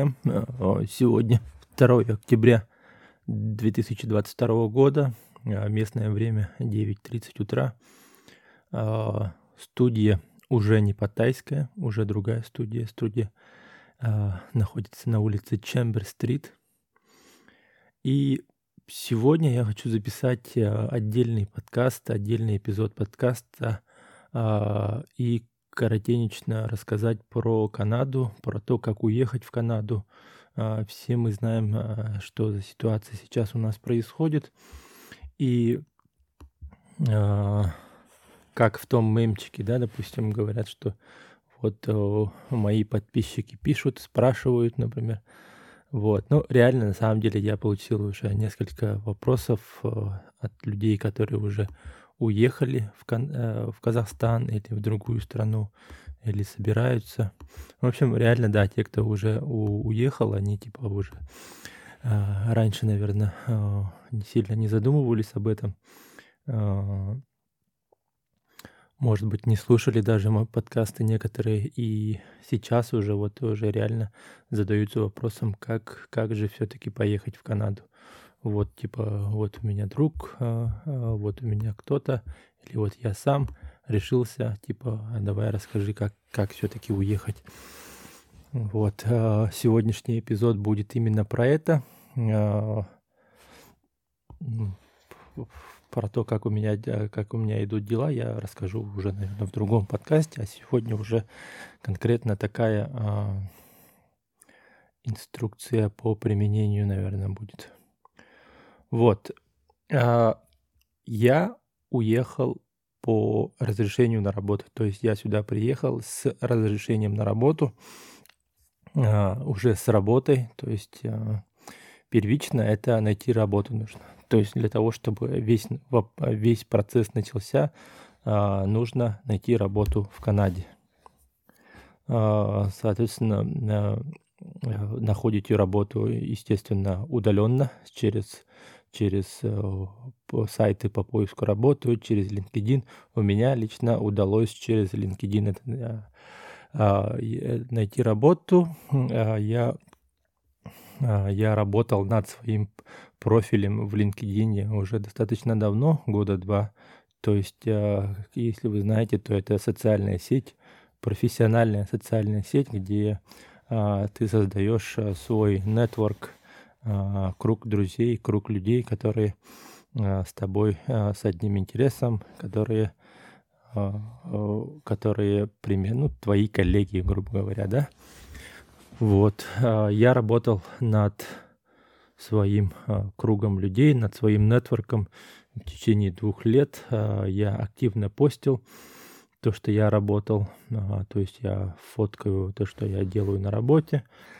друзья. Э, сегодня 2 октября 2022 года, э, местное время 9.30 утра. Э, студия уже не Паттайская, уже другая студия. Студия находится на улице Чембер-стрит. И сегодня я хочу записать отдельный подкаст, отдельный эпизод подкаста и коротенечно рассказать про Канаду, про то, как уехать в Канаду. А, все мы знаем, а, что за ситуация сейчас у нас происходит. И а, как в том мемчике, да, допустим, говорят, что вот мои подписчики пишут, спрашивают, например. Вот. Ну, реально, на самом деле, я получил уже несколько вопросов от людей, которые уже уехали в, Кан- э, в Казахстан или в другую страну, или собираются. В общем, реально, да, те, кто уже у- уехал, они типа уже э, раньше, наверное, э, не сильно не задумывались об этом. Э, может быть, не слушали даже мои подкасты некоторые, и сейчас уже вот уже реально задаются вопросом, как, как же все-таки поехать в Канаду вот типа вот у меня друг, а, а, вот у меня кто-то, или вот я сам решился, типа, «А давай расскажи, как, как все-таки уехать. Вот, сегодняшний эпизод будет именно про это, про то, как у меня, как у меня идут дела, я расскажу уже, наверное, в другом подкасте, а сегодня уже конкретно такая инструкция по применению, наверное, будет. Вот. А, я уехал по разрешению на работу. То есть я сюда приехал с разрешением на работу, а, уже с работой. То есть а, первично это найти работу нужно. То есть для того, чтобы весь, весь процесс начался, нужно найти работу в Канаде. Соответственно, находите работу, естественно, удаленно через через э, сайты по поиску работы, через LinkedIn. У меня лично удалось через LinkedIn это, а, э, найти работу. А, я, а, я работал над своим профилем в LinkedIn уже достаточно давно, года два. То есть, если вы знаете, то это социальная сеть, профессиональная социальная сеть, где ты создаешь свой нетворк круг друзей, круг людей, которые а, с тобой а, с одним интересом, которые, которые примерно, ну, твои коллеги, грубо говоря, да. Вот, я работал над своим кругом людей, над своим нетворком в течение двух лет. Я активно постил то, что я работал, то есть я фоткаю то, что я делаю на работе, а,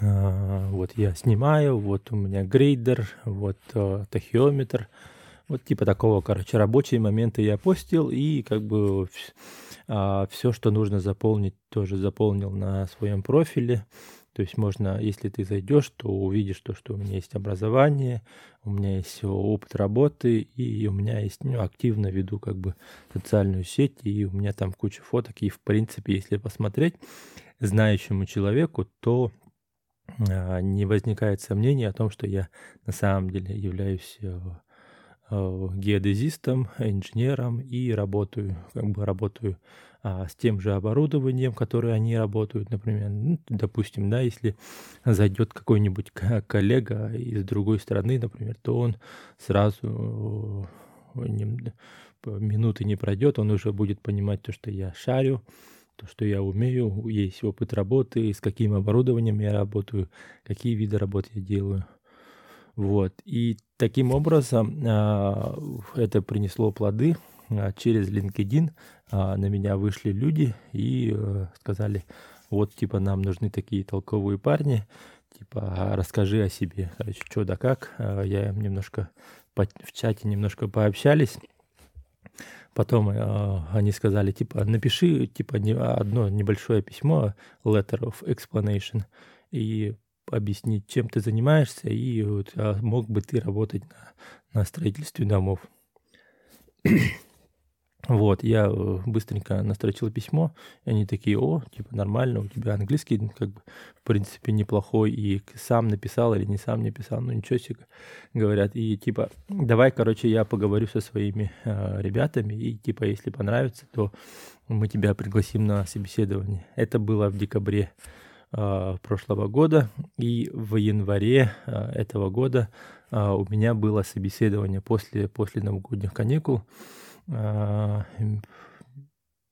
вот я снимаю, вот у меня грейдер, вот э, тахиометр. Вот типа такого, короче, рабочие моменты я постил и как бы а, все, что нужно заполнить, тоже заполнил на своем профиле. То есть можно, если ты зайдешь, то увидишь то, что у меня есть образование, у меня есть опыт работы, и у меня есть, ну, активно веду как бы социальную сеть, и у меня там куча фоток, и в принципе, если посмотреть знающему человеку, то а, не возникает сомнений о том, что я на самом деле являюсь э, э, геодезистом, инженером и работаю, как бы работаю а, с тем же оборудованием, которое они работают, например, ну, допустим, да, если зайдет какой-нибудь коллега из другой страны, например, то он сразу э, минуты не пройдет, он уже будет понимать то, что я шарю, то, что я умею, есть опыт работы, с каким оборудованием я работаю, какие виды работы я делаю. Вот. И таким образом а, это принесло плоды. А, через LinkedIn а, на меня вышли люди и а, сказали, вот, типа, нам нужны такие толковые парни, типа, расскажи о себе, короче, что да как. Я им немножко в чате немножко пообщались. Потом э, они сказали, типа, напиши, типа, не, одно небольшое письмо, letter of explanation, и объяснить, чем ты занимаешься, и вот, а мог бы ты работать на, на строительстве домов. Вот, я э, быстренько настрочил письмо, и они такие, о, типа, нормально, у тебя английский, как бы, в принципе, неплохой, и сам написал или не сам написал, ну, ничего себе, говорят, и, типа, давай, короче, я поговорю со своими э, ребятами, и, типа, если понравится, то мы тебя пригласим на собеседование. Это было в декабре э, прошлого года, и в январе э, этого года э, у меня было собеседование после, после новогодних каникул,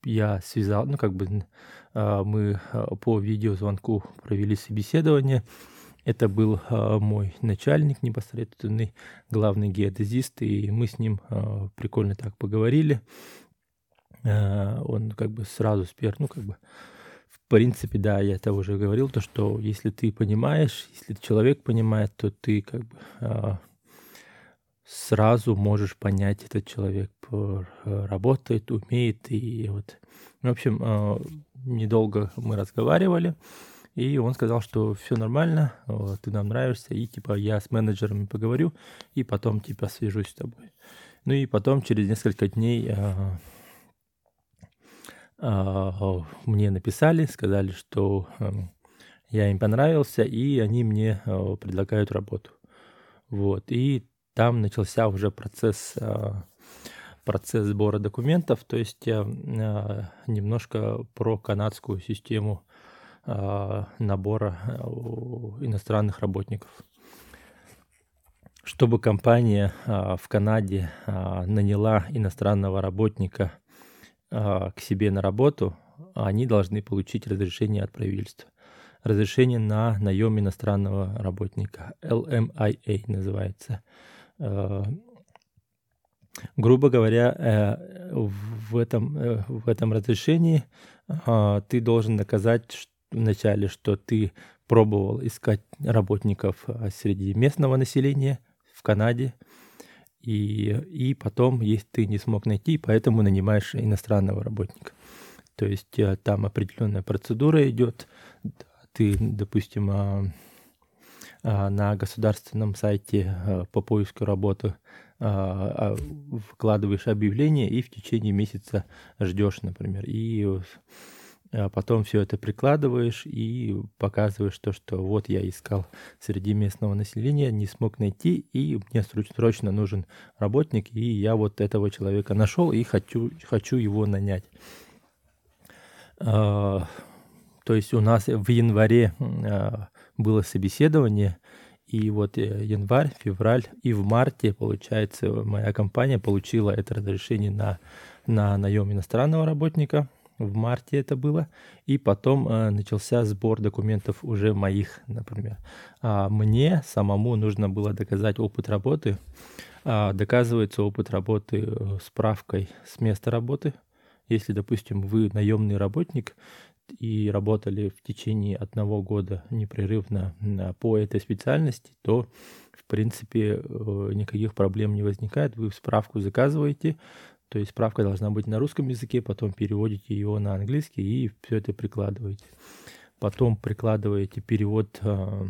я связал, ну, как бы а, мы а, по видеозвонку провели собеседование. Это был мой начальник непосредственный, главный геодезист, и мы с ним прикольно так поговорили. Он как бы сразу спер, ну, как бы, в принципе, да, я это уже говорил, то, что если ты понимаешь, если человек понимает, то ты как бы сразу можешь понять, этот человек работает, умеет. И вот, в общем, а, недолго мы разговаривали, и он сказал, что все нормально, ты нам нравишься, и типа я с менеджерами поговорю, и потом типа свяжусь с тобой. Ну и потом через несколько дней а, мне написали, сказали, что я им понравился, и они мне предлагают работу. Вот. И там начался уже процесс, а, процесс сбора документов, то есть а, немножко про канадскую систему а, набора иностранных работников. Чтобы компания в Канаде наняла иностранного работника к себе на работу, они должны получить разрешение от правительства. Разрешение на наем иностранного работника. LMIA называется. Э, грубо говоря, э, в этом, э, в этом разрешении ты должен доказать вначале, что ты пробовал искать работников среди местного населения в Канаде, и, и потом, если ты не смог найти, поэтому нанимаешь иностранного работника. То есть там определенная процедура идет. Ты, допустим, а, а, на государственном сайте а, по поиску работы а, вкладываешь объявление и в течение месяца ждешь, например. И потом все это прикладываешь и показываешь то, что вот я искал среди местного населения, не смог найти, и мне срочно нужен работник, и я вот этого человека нашел и хочу, хочу его нанять. То есть у нас в январе было собеседование, и вот э, январь, февраль и в марте, получается, моя компания получила это разрешение на, на наем иностранного работника. В марте это было. И потом э, начался сбор документов уже моих, например. А мне самому нужно было доказать опыт работы. А доказывается опыт работы э, справкой с места работы. Если, допустим, вы наемный работник, и работали в течение одного года непрерывно по этой специальности, то, в принципе, э, никаких проблем не возникает. Вы справку заказываете, то есть справка должна быть на русском языке, потом переводите ее на английский и все это прикладываете. Потом прикладываете перевод э,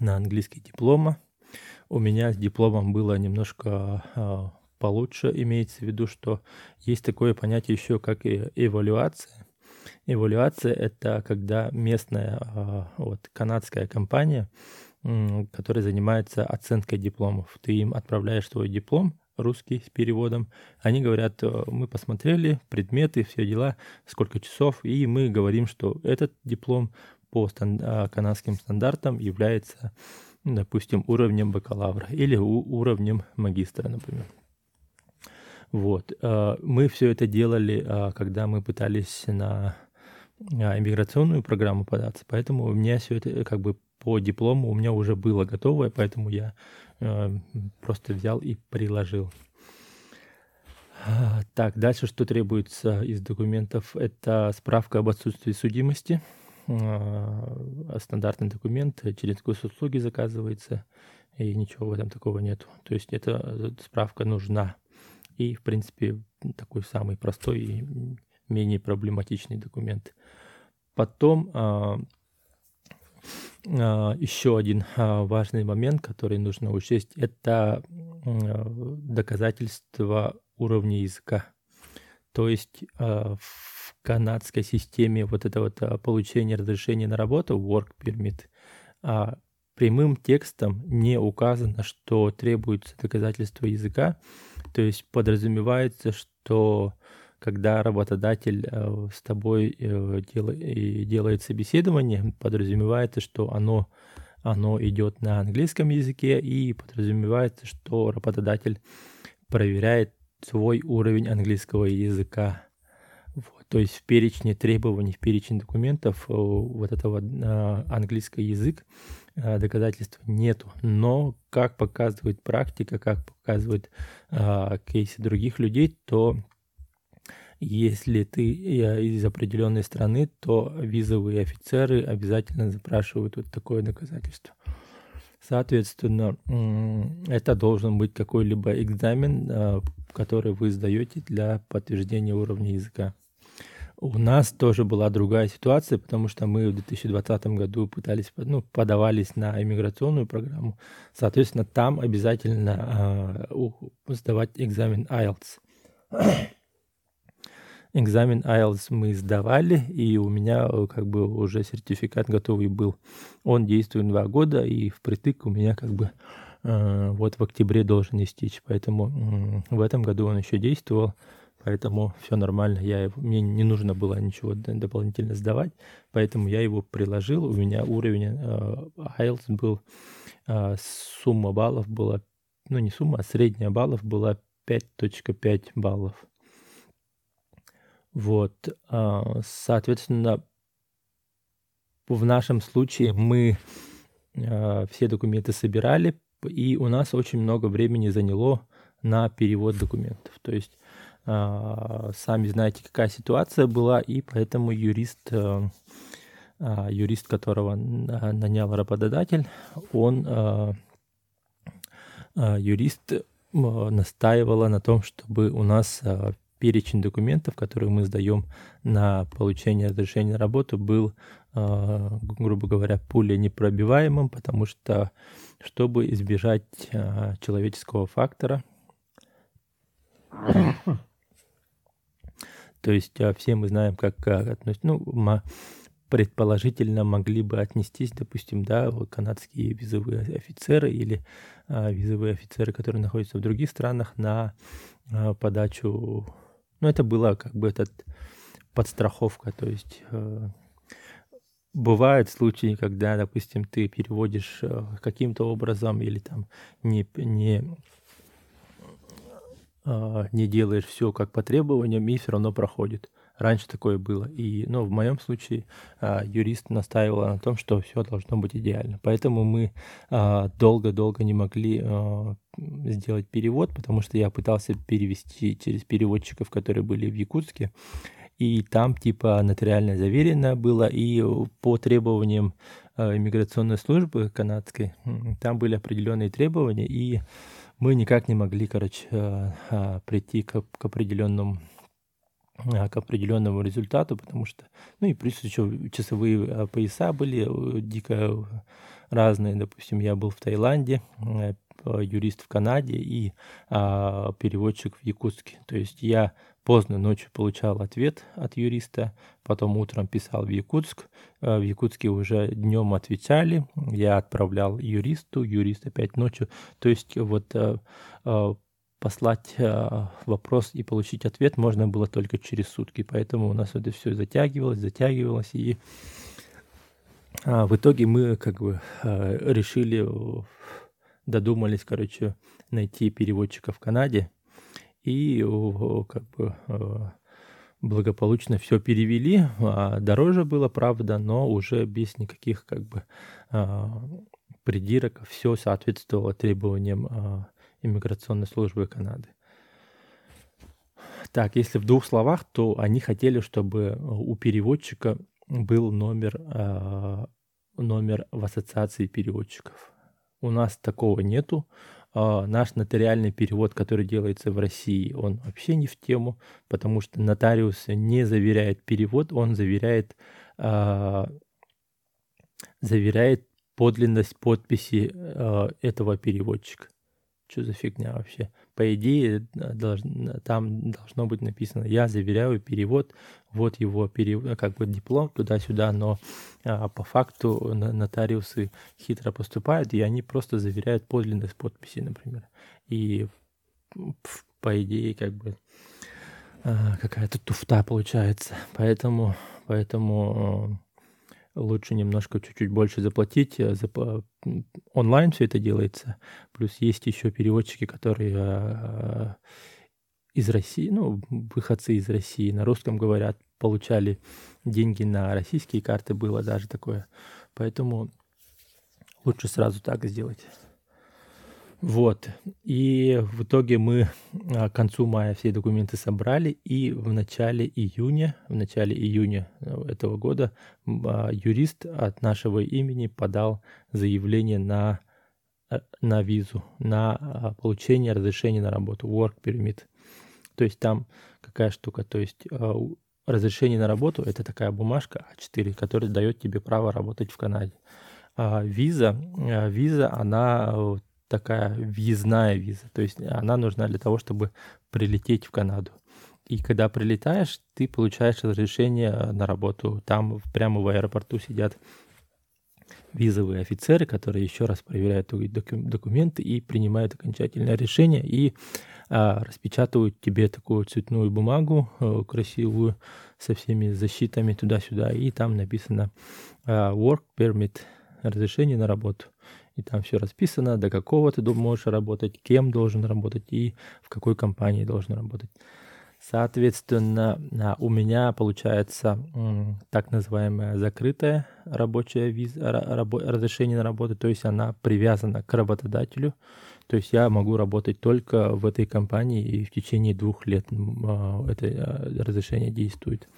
на английский диплома. У меня с дипломом было немножко э, получше, имеется в виду, что есть такое понятие еще, как и эвалюация. Эвалюация — это когда местная а, вот, канадская компания, которая занимается оценкой дипломов. Ты им отправляешь свой диплом, русский с переводом. Они говорят, «Э, мы посмотрели предметы, все дела, сколько часов, и мы говорим, что этот диплом по стан- а, канадским стандартам является, допустим, уровнем бакалавра или уровнем магистра, например. Вот. А, мы все это делали, когда мы пытались на а, иммиграционную программу податься, поэтому у меня все это как бы по диплому у меня уже было готовое, поэтому я э, просто взял и приложил. А, так, дальше что требуется из документов? Это справка об отсутствии судимости, э, стандартный документ, через госуслуги заказывается, и ничего в этом такого нет. То есть эта справка нужна. И, в принципе, такой самый простой и менее проблематичный документ. Потом а, а, еще один а, важный момент, который нужно учесть, это доказательство уровня языка. То есть в канадской системе вот это вот получение разрешения на работу, work permit, прямым текстом не указано, что требуется доказательство языка. То есть подразумевается, что когда работодатель э, с тобой э, делает собеседование, подразумевается, что оно, оно идет на английском языке и подразумевается, что работодатель проверяет свой уровень английского языка. Вот, то есть в перечне требований, в перечне документов э, вот этого английский язык доказательств нету. Но как показывает практика, как показывают кейсы других людей, то если ты э, из определенной страны, то визовые офицеры обязательно запрашивают вот такое доказательство. Соответственно, это должен быть какой-либо экзамен, э, который вы сдаете для подтверждения уровня языка. У нас тоже была другая ситуация, потому что мы в 2020 году пытались, ну, подавались на иммиграционную программу. Соответственно, там обязательно э, сдавать экзамен IELTS экзамен IELTS мы сдавали, и у меня э, как бы уже сертификат готовый был. Он действует два года, и впритык у меня как бы э, вот в октябре должен истечь. Поэтому э, в этом году он еще действовал, поэтому все нормально. Я, мне не нужно было ничего дополнительно сдавать, поэтому я его приложил. У меня уровень э, IELTS был, э, сумма баллов была, ну не сумма, а средняя баллов была 5.5 баллов. Вот, а, соответственно, в нашем случае мы все документы собирали, и у нас очень много времени заняло на перевод документов. То есть сами знаете, какая ситуация была, и поэтому юрист, юрист, которого нанял работодатель, он юрист настаивала на том, чтобы у нас перечень документов, которые мы сдаем на получение разрешения на работу, был, а, грубо говоря, пуля непробиваемым, потому что, чтобы избежать а, человеческого фактора, то есть а, все мы знаем, как относятся, ну, предположительно могли бы отнестись, допустим, да, канадские визовые офицеры или визовые офицеры, которые находятся в других странах, на подачу. Ну, это была как бы этот подстраховка, то есть э, бывают случаи, когда, допустим, ты переводишь э, каким-то образом или там не, не, не делаешь все как по требованиям, и все равно проходит. Раньше такое было. И, ну, в моем случае а, юрист настаивал на том, что все должно быть идеально. Поэтому мы а, долго-долго не могли а, сделать перевод, потому что я пытался перевести через переводчиков, которые были в Якутске. И там типа нотариально заверено было, и по требованиям иммиграционной службы канадской, там были определенные требования, и мы никак не могли, короче, прийти к, к определенному а, к определенному результату, потому что, ну и плюс еще часовые пояса были э, дико разные. Допустим, я был в Таиланде, э, юрист в Канаде и а, переводчик в Якутске. То есть я поздно ночью получал ответ от юриста, потом утром писал в Якутск, э, в Якутске уже днем отвечали, я отправлял юристу, юрист опять ночью. То есть вот послать э, вопрос и получить ответ можно было только через сутки. Поэтому у нас это все затягивалось, затягивалось. И э, в итоге мы как бы э, решили, додумались, короче, найти переводчика в Канаде. И как бы благополучно все перевели. А дороже было, правда, но уже без никаких как бы э, придирок. Все соответствовало требованиям э, иммиграционной службы Канады. Так, если в двух словах, то они хотели, чтобы у переводчика был номер, номер в ассоциации переводчиков. У нас такого нету. Э, наш нотариальный перевод, который делается в России, он вообще не в тему, потому что нотариус не заверяет перевод, он заверяет, заверяет подлинность подписи этого переводчика. Что за фигня вообще? По идее, долж, там должно быть написано, я заверяю перевод, вот его перевод, как бы диплом туда-сюда, но а, по факту нотариусы хитро поступают, и они просто заверяют подлинность подписи, например. И по идее, как бы какая-то туфта получается. Поэтому, поэтому лучше немножко чуть-чуть больше заплатить. Э, онлайн все это делается. Плюс есть еще переводчики, которые э, из России, ну, выходцы из России, на русском говорят, получали деньги на российские карты, было даже такое. Поэтому лучше сразу так сделать. Вот. И в итоге мы а, к концу мая все документы собрали, и в начале июня, в начале июня э, этого года а, юрист от нашего имени подал заявление на, э, на визу, на а, получение разрешения на работу, work permit. То есть там какая штука, то есть разрешение на работу – это такая бумажка А4, которая дает тебе право работать в Канаде. А виза, виза, она такая въездная виза. То есть она нужна для того, чтобы прилететь в Канаду. И когда прилетаешь, ты получаешь разрешение на работу. Там прямо в аэропорту сидят визовые офицеры, которые еще раз проверяют документы и принимают окончательное решение и а, распечатывают тебе такую цветную бумагу а, красивую со всеми защитами туда-сюда, и там написано а, work permit, разрешение на работу и там все расписано, до какого ты можешь работать, кем должен работать и в какой компании должен работать. Соответственно, у меня получается так называемая закрытая рабочая виза, разрешение на работу, то есть она привязана к работодателю. То есть я могу работать только в этой компании и в течение двух лет а, это а, разрешение действует.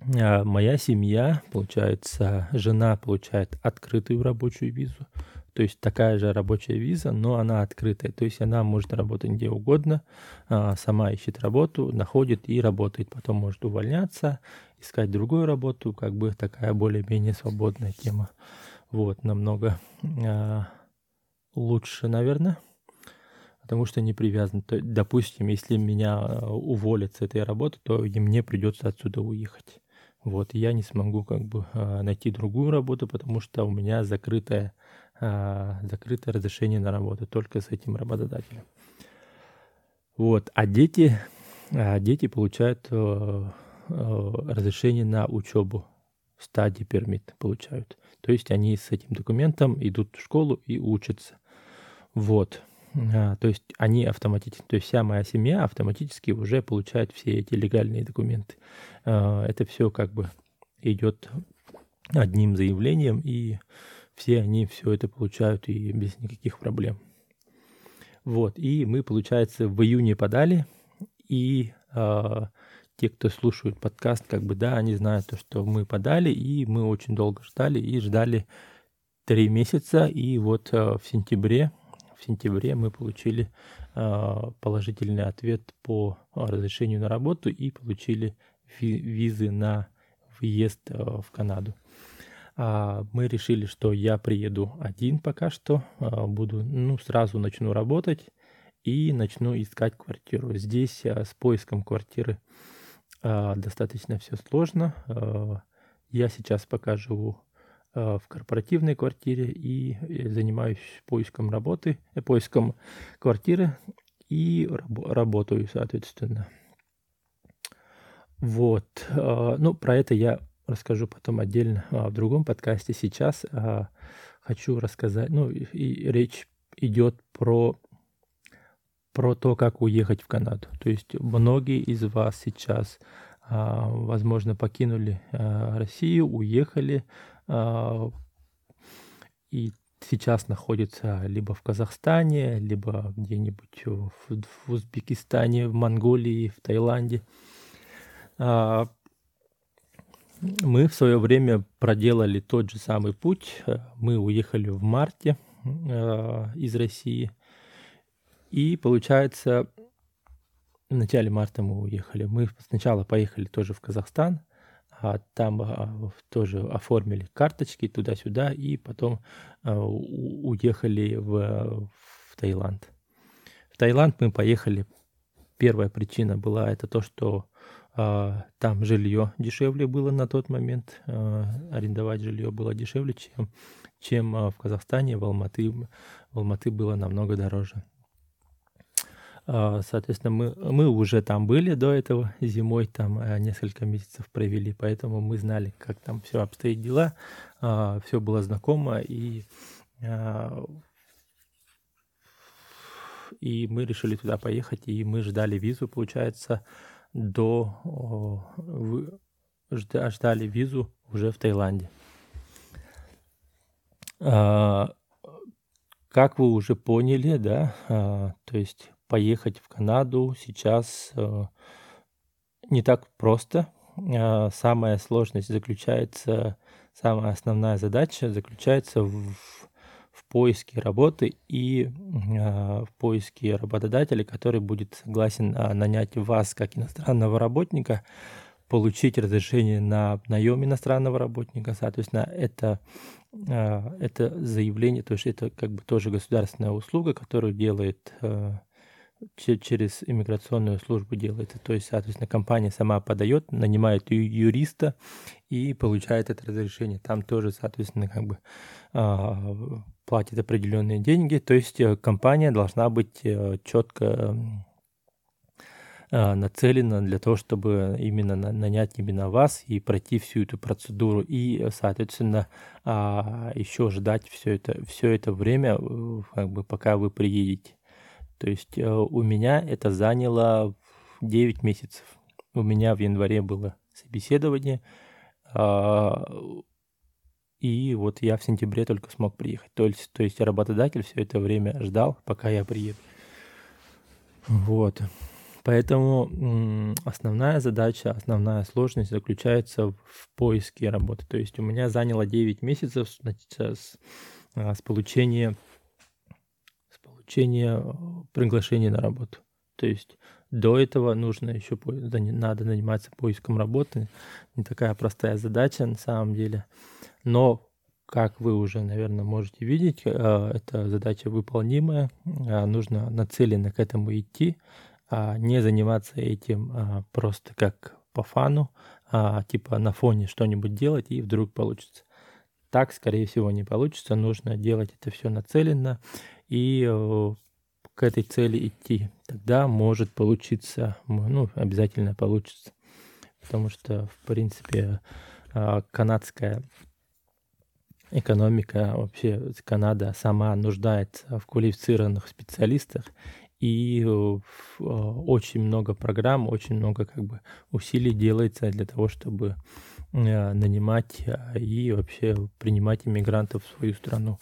А, моя семья, получается, жена получает открытую рабочую визу, то есть такая же рабочая виза, но она открытая, то есть она может работать где угодно, а, сама ищет работу, находит и работает, потом может увольняться, искать другую работу, как бы такая более-менее свободная тема. Вот, намного а, лучше, наверное потому что не привязан. То, допустим, если меня уволят с этой работы, то и мне придется отсюда уехать. Вот, я не смогу как бы а, найти другую работу, потому что у меня закрытое, а, закрытое разрешение на работу только с этим работодателем. Вот, а дети, а дети получают э, э, разрешение на учебу, стадии пермит получают. То есть они с этим документом идут в школу и учатся. Вот. А, то есть они автоматически, то есть вся моя семья автоматически уже получает все эти легальные документы. А, это все как бы идет одним заявлением, и все они все это получают и без никаких проблем. Вот, и мы, получается, в июне подали, и э, те, кто слушают подкаст, как бы, да, они знают то, что мы подали, и мы очень долго ждали, и ждали три месяца, и вот э, в сентябре сентябре мы получили а, положительный ответ по разрешению на работу и получили визы на въезд а, в Канаду. А, мы решили, что я приеду один пока что, буду, ну, сразу начну работать и начну искать квартиру. Здесь с поиском квартиры достаточно все сложно. Я сейчас пока живу Э, в корпоративной квартире и э, занимаюсь поиском работы, э, поиском квартиры и раб- работаю, соответственно. Вот. Ну, про это я расскажу потом отдельно в другом подкасте. Сейчас хочу рассказать, ну, и речь идет про про то, как уехать в Канаду. То есть многие из вас сейчас, возможно, покинули Россию, уехали, а, и сейчас находится либо в Казахстане, либо где-нибудь в, в Узбекистане, в Монголии, в Таиланде. А, мы в свое время проделали тот же самый путь. Мы уехали в марте а, из России. И получается, в начале марта мы уехали. Мы сначала поехали тоже в Казахстан – а, там а, тоже оформили карточки туда-сюда и потом а, уехали в, в Таиланд. В Таиланд мы поехали. Первая причина была это то, что а, там жилье дешевле было на тот момент. А, арендовать жилье было дешевле, чем, чем а, в Казахстане. В Алматы, в Алматы было намного дороже. А, соответственно, мы, мы уже там были до этого зимой, там а, несколько месяцев провели, поэтому мы знали, как там все обстоит дела, а, все было знакомо, и, и мы решили туда поехать, и мы ждали визу, получается, до... Ждали визу уже в Таиланде. Как вы уже поняли, да, то есть поехать в Канаду сейчас э, не так просто. Э, самая сложность заключается, самая основная задача заключается в, в поиске работы и э, в поиске работодателя, который будет согласен нанять вас как иностранного работника, получить разрешение на наем иностранного работника. Соответственно, это, это заявление, то есть это как бы тоже государственная услуга, которую делает через иммиграционную службу делается. То есть, соответственно, компания сама подает, нанимает юриста и получает это разрешение. Там тоже, соответственно, как бы а, платит определенные деньги. То есть э, компания должна быть э, четко а, нацелена для того, чтобы именно нанять именно вас и пройти всю эту процедуру и, соответственно, а, еще ждать все это, все это время, э, как бы, пока вы приедете. То есть э, у меня это заняло 9 месяцев. У меня в январе было собеседование, а, и вот я в сентябре только смог приехать. То есть, то есть работодатель все это время ждал, пока я приеду. Вот. Поэтому основная задача, основная сложность заключается в поиске работы. То есть у меня заняло 9 месяцев значит, с, с получения получения э, приглашения на работу. То есть до этого нужно еще надо заниматься поиском работы. Не такая простая задача на самом деле. Но, как вы уже, наверное, можете видеть, э, эта задача выполнимая. Э, нужно нацеленно к этому идти, а не заниматься этим просто как по фану, а типа на фоне что-нибудь делать и вдруг получится. Так, скорее всего, не получится. Нужно делать это все нацеленно и э, к этой цели идти. Тогда может получиться, ну, обязательно получится. Потому что, в принципе, а, канадская экономика, вообще Канада сама нуждается в квалифицированных специалистах, и э, а, очень много программ, очень много как бы усилий делается для того, чтобы э, нанимать и вообще принимать иммигрантов в свою страну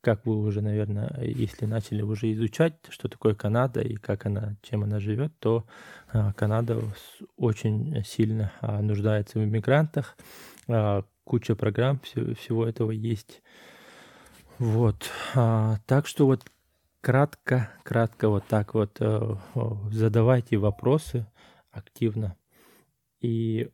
как вы уже, наверное, если начали уже изучать, что такое Канада и как она, чем она живет, то а, Канада очень сильно а, нуждается в иммигрантах. А, куча программ всего этого есть. Вот. Так что вот кратко, кратко вот так вот э, задавайте вопросы активно. И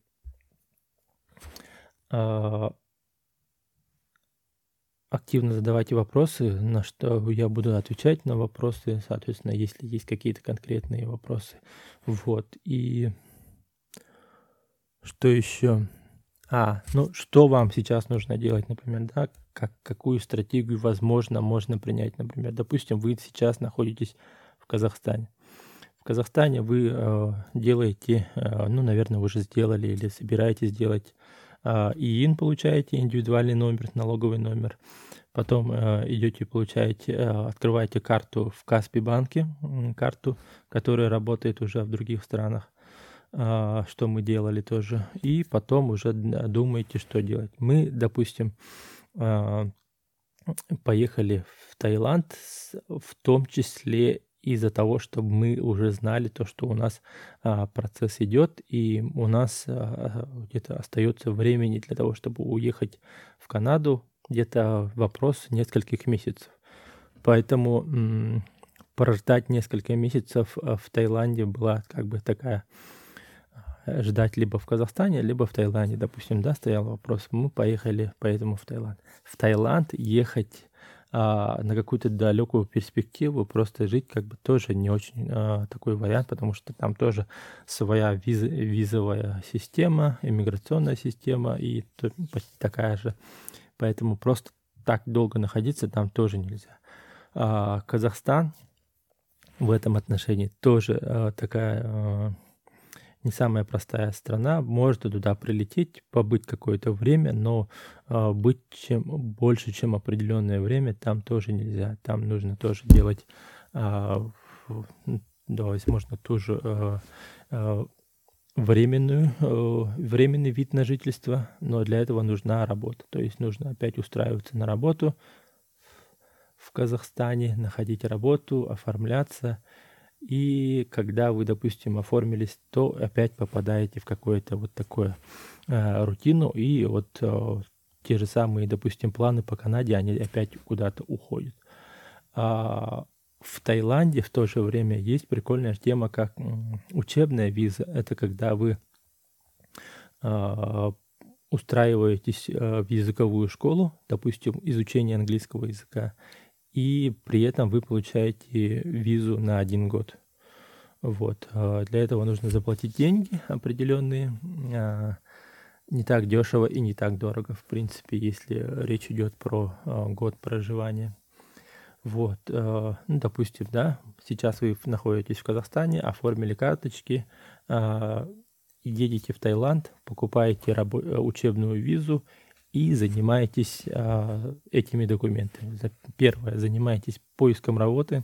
активно задавайте вопросы, на что я буду отвечать на вопросы, соответственно, если есть какие-то конкретные вопросы. Вот. И что еще? А, ну что вам сейчас нужно делать, например, да, как, какую стратегию, возможно, можно принять, например. Допустим, вы сейчас находитесь в Казахстане. В Казахстане вы э, делаете, э, ну, наверное, уже сделали или собираетесь делать э, ИИН, получаете индивидуальный номер, налоговый номер. Потом э, идете, получаете, э, открываете карту в Каспи банке, карту, которая работает уже в других странах, э, что мы делали тоже. И потом уже думаете, что делать. Мы, допустим, э, поехали в Таиланд, в том числе из-за того, чтобы мы уже знали то, что у нас а, процесс идет, и у нас а, где-то остается времени для того, чтобы уехать в Канаду, где-то вопрос нескольких месяцев. Поэтому м- прождать несколько месяцев э, в Таиланде была как бы такая э, ждать либо в Казахстане, либо в Таиланде, допустим, да, стоял вопрос. Мы поехали поэтому в Таиланд. В Таиланд ехать а на какую-то далекую перспективу просто жить как бы тоже не очень а, такой вариант, потому что там тоже своя виз, визовая система, иммиграционная система и то, почти такая же. Поэтому просто так долго находиться там тоже нельзя. А Казахстан в этом отношении тоже а, такая а, не самая простая страна. Можно туда прилететь, побыть какое-то время, но э, быть чем больше, чем определенное время, там тоже нельзя. Там нужно тоже делать, э, да, возможно, тоже э, э, временную, э, временный вид на жительство, но для этого нужна работа. То есть нужно опять устраиваться на работу в Казахстане, находить работу, оформляться – и когда вы, допустим, оформились, то опять попадаете в какое-то вот такое э, рутину, и вот э, те же самые, допустим, планы по Канаде, они опять куда-то уходят. А в Таиланде в то же время есть прикольная тема, как учебная виза. Это когда вы э, устраиваетесь в языковую школу, допустим, изучение английского языка, и при этом вы получаете визу на один год. Вот. А для этого нужно заплатить деньги определенные. А, не так дешево и не так дорого, в принципе, если речь идет про а, год проживания. Вот, ну, допустим, да, сейчас вы находитесь в Казахстане, оформили карточки, едете в Таиланд, покупаете учебную визу и занимаетесь а, этими документами. Первое, занимаетесь поиском работы,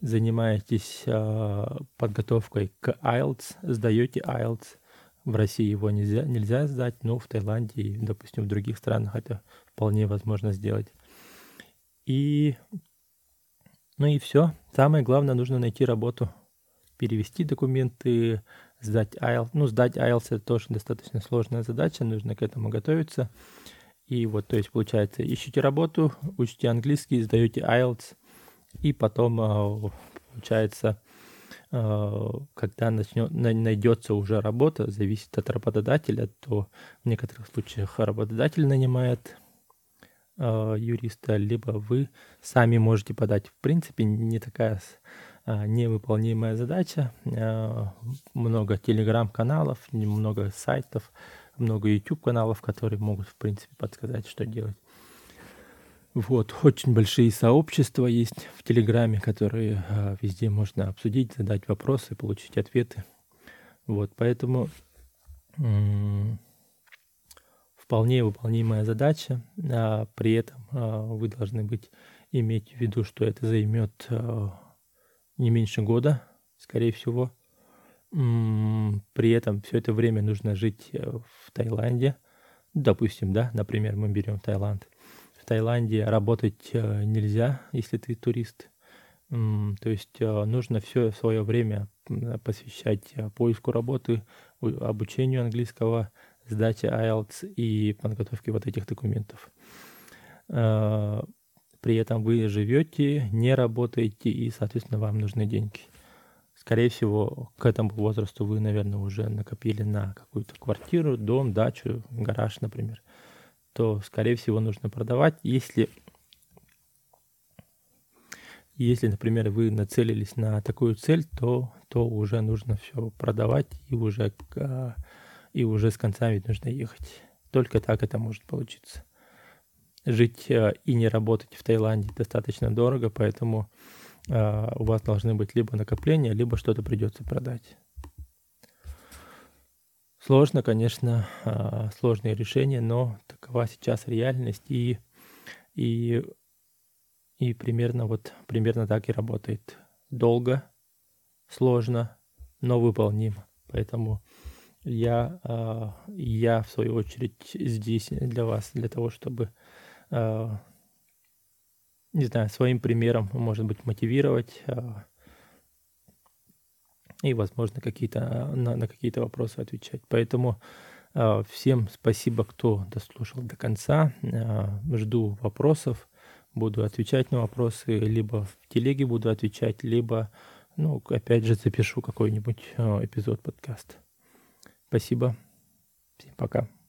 занимаетесь а, подготовкой к IELTS, сдаете IELTS. В России его нельзя, нельзя сдать, но в Таиланде и, допустим, в других странах это вполне возможно сделать. И, ну и все. Самое главное, нужно найти работу, перевести документы, сдать IELTS. Ну, сдать IELTS это тоже достаточно сложная задача, нужно к этому готовиться. И вот, то есть, получается, ищите работу, учите английский, сдаете IELTS, и потом, а, получается, а, когда начнет, найдется уже работа, зависит от работодателя, то в некоторых случаях работодатель нанимает а, юриста, либо вы сами можете подать. В принципе, не такая невыполнимая задача. А, много телеграм-каналов, много сайтов, много YouTube-каналов, которые могут, в принципе, подсказать, что делать. Вот, очень большие сообщества есть в Телеграме, которые а, везде можно обсудить, задать вопросы, получить ответы. Вот, поэтому вполне выполнимая задача. А, при этом а, вы должны быть иметь в виду, что это займет а, не меньше года, скорее всего. При этом все это время нужно жить э, в Таиланде. Допустим, да, например, мы берем Таиланд. В Таиланде работать э, нельзя, если ты турист. То есть э, нужно все свое время посвящать поиску работы, обучению английского, сдаче IELTS и подготовке вот этих документов при этом вы живете, не работаете, и, соответственно, вам нужны деньги. Скорее всего, к этому возрасту вы, наверное, уже накопили на какую-то квартиру, дом, дачу, гараж, например. То, скорее всего, нужно продавать. Если, если например, вы нацелились на такую цель, то, то уже нужно все продавать и уже, и уже с концами нужно ехать. Только так это может получиться жить э, и не работать в Таиланде достаточно дорого, поэтому э, у вас должны быть либо накопления, либо что-то придется продать. Сложно, конечно, э, сложные решения, но такова сейчас реальность и, и, и примерно вот примерно так и работает. Долго, сложно, но выполнимо. Поэтому я, я в свою очередь здесь для вас, для того, чтобы не знаю, своим примером, может быть, мотивировать э, и, возможно, какие-то, на, на какие-то вопросы отвечать. Поэтому э, всем спасибо, кто дослушал до конца. Жду вопросов, буду отвечать на вопросы, либо в телеге буду отвечать, либо, ну, опять же, запишу какой-нибудь эпизод подкаста. Спасибо. Всем пока.